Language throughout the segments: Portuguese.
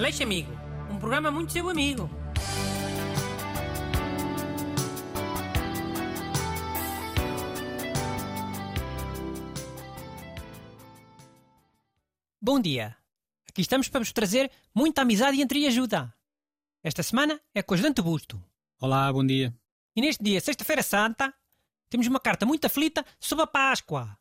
Aleixo Amigo, um programa muito seu amigo. Bom dia. Aqui estamos para vos trazer muita amizade e entreajuda. Esta semana é com o ajudante Busto. Olá, bom dia. E neste dia, sexta-feira santa, temos uma carta muito aflita sobre a Páscoa.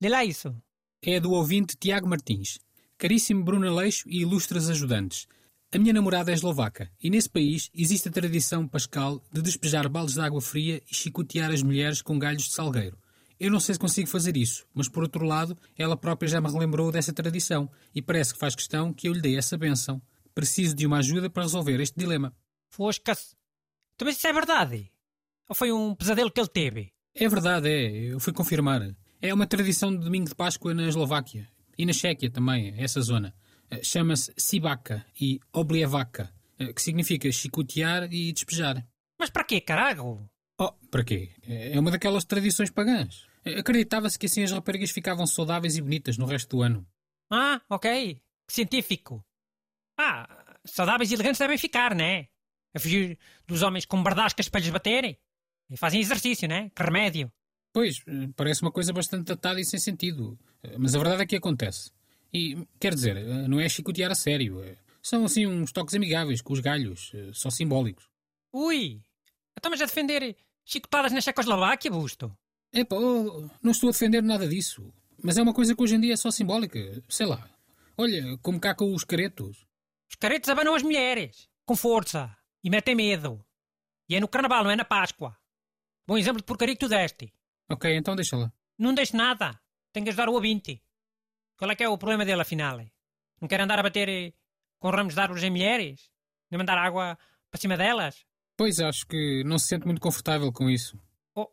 Lê lá isso. É do ouvinte Tiago Martins. Caríssimo Bruno Aleixo e ilustres ajudantes. A minha namorada é eslovaca e nesse país existe a tradição pascal de despejar baldes de água fria e chicotear as mulheres com galhos de salgueiro. Eu não sei se consigo fazer isso, mas por outro lado, ela própria já me relembrou dessa tradição e parece que faz questão que eu lhe dê essa benção. Preciso de uma ajuda para resolver este dilema. Fosca-se. Também isso é verdade? Ou foi um pesadelo que ele teve? É verdade, é. Eu fui confirmar. É uma tradição de domingo de Páscoa na Eslováquia. E na Chequia também, essa zona. Eh, Chama-se Sibaka e Oblievaka, eh, que significa chicotear e despejar. Mas para quê, carago? Oh, para quê? É uma daquelas tradições pagãs. Eh, Acreditava-se que assim as raparigas ficavam saudáveis e bonitas no resto do ano. Ah, ok. Que científico. Ah, saudáveis e elegantes devem ficar, né? A fugir dos homens com bardascas para lhes baterem. E fazem exercício, né? Que remédio. Pois, eh, parece uma coisa bastante datada e sem sentido. Eh, Mas a verdade é que acontece. E, quer dizer, eh, não é chicotear a sério. São assim uns toques amigáveis com os galhos, só simbólicos. Ui! Estamos a defender chicotadas na Checoslováquia, Busto. Epá, oh, não estou a defender nada disso. Mas é uma coisa que hoje em dia é só simbólica. Sei lá. Olha, como cá com os caretos. Os caretos abanam as mulheres. Com força. E metem medo. E é no carnaval, não é na Páscoa. Bom exemplo de porcaria que tu deste. Ok, então deixa lá. Não deixe nada. Tem que ajudar o ouvinte. Qual é que é o problema dele, afinal? Não quer andar a bater eh, com ramos de árvores em mulheres? Nem mandar água para cima delas? Pois, acho que não se sente muito confortável com isso. Oh,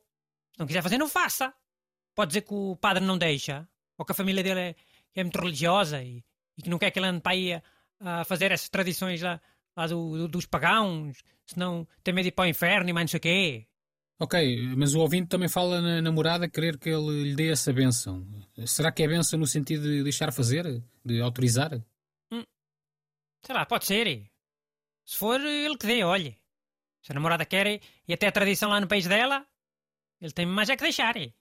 se não quiser fazer, não faça. Pode dizer que o padre não deixa. Ou que a família dele é, é muito religiosa e, e que não quer que ele ande para aí a, a fazer essas tradições lá, lá do- do- dos pagãos. Senão tem medo de ir para o inferno e mais não sei o quê. Ok, mas o ouvinte também fala na namorada querer que ele lhe dê essa benção. Será que é benção no sentido de deixar fazer? De autorizar? Sei lá, pode ser. Se for, ele que dê, olhe. Se a namorada quer e até a tradição lá no país dela, ele tem mais é que deixar. E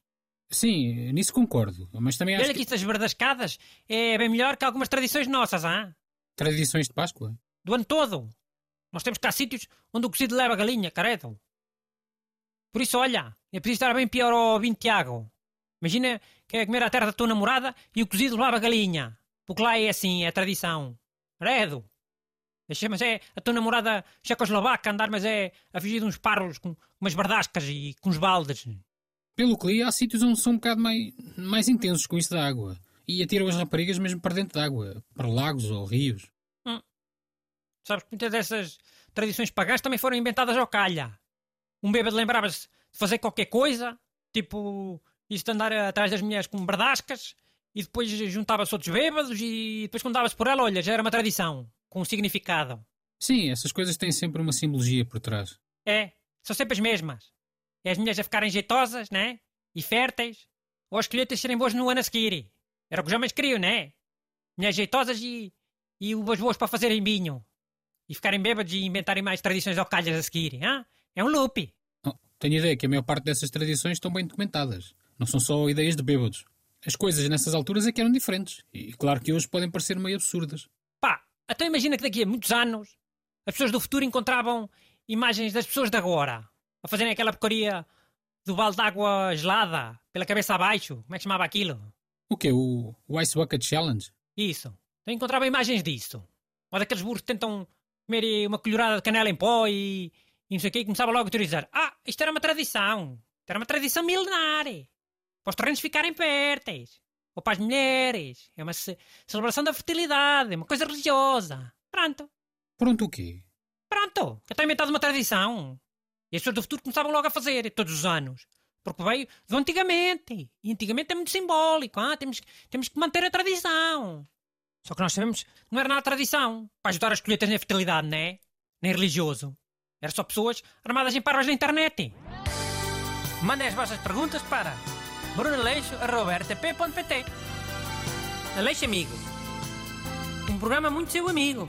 Sim, nisso concordo. Mas também acho olha que estas verdascadas é bem melhor que algumas tradições nossas, que tradições de Páscoa. Do ano todo. Nós temos cá sítios onde o cozido leva a galinha, caredo. Por isso, olha, é preciso estar bem pior ao ouvinte Tiago. Imagina que é comer a terra da tua namorada e o cozido leva a galinha. Porque lá é assim, é tradição. Credo. Deixa, mas é a tua namorada checoslovaca andar, mas é a fugir de uns parros com umas bardascas e com uns baldes. Pelo que li, há sítios onde são um bocado mais, mais intensos com isso da água. E atiram as raparigas mesmo para dentro da água. Para lagos ou rios. Sabes que muitas dessas tradições pagãs também foram inventadas ao calha. Um bêbado lembrava-se de fazer qualquer coisa, tipo isso de andar atrás das mulheres com bardascas, e depois juntava-se outros bêbados e depois quando dava-se por ela, olha, já era uma tradição, com um significado. Sim, essas coisas têm sempre uma simbologia por trás. É, são sempre as mesmas. É as mulheres a ficarem jeitosas, né? E férteis, ou as colheitas serem boas no ano a seguir. Era o que os homens queriam, né? Mulheres jeitosas e, e uvas boas para fazerem vinho. E ficarem bêbados e inventarem mais tradições ao calhas a seguir. Hein? É um loop. Tenho ideia que a maior parte dessas tradições estão bem documentadas. Não são só ideias de bêbados. As coisas nessas alturas é que eram diferentes. E claro que hoje podem parecer meio absurdas. Pá, até imagina que daqui a muitos anos as pessoas do futuro encontravam imagens das pessoas de agora a fazerem aquela porcaria do balde de água gelada pela cabeça abaixo. Como é que chamava aquilo? O quê? O, o Ice Bucket Challenge? Isso. Então encontrava imagens disso. Ou daqueles burros que tentam comer uma colherada de canela em pó e, e não sei o quê, e começava logo a teorizar. Ah, isto era uma tradição. Isto era uma tradição milenar. Para os terrenos ficarem férteis. Ou para as mulheres. É uma ce- celebração da fertilidade. É uma coisa religiosa. Pronto. Pronto, o quê? Pronto. Já está inventado uma tradição. E as pessoas do futuro começavam logo a fazer, todos os anos. Porque veio do antigamente. E antigamente é muito simbólico. Ah? Temos, temos que manter a tradição. Só que nós sabemos que não era nada tradição. Para ajudar as colheitas na fertilidade, não é? Nem religioso. Era só pessoas armadas em parvas na internet. Mandem as vossas perguntas para brunaleixo.rtp.pt Aleixo Amigo. Um programa muito seu amigo.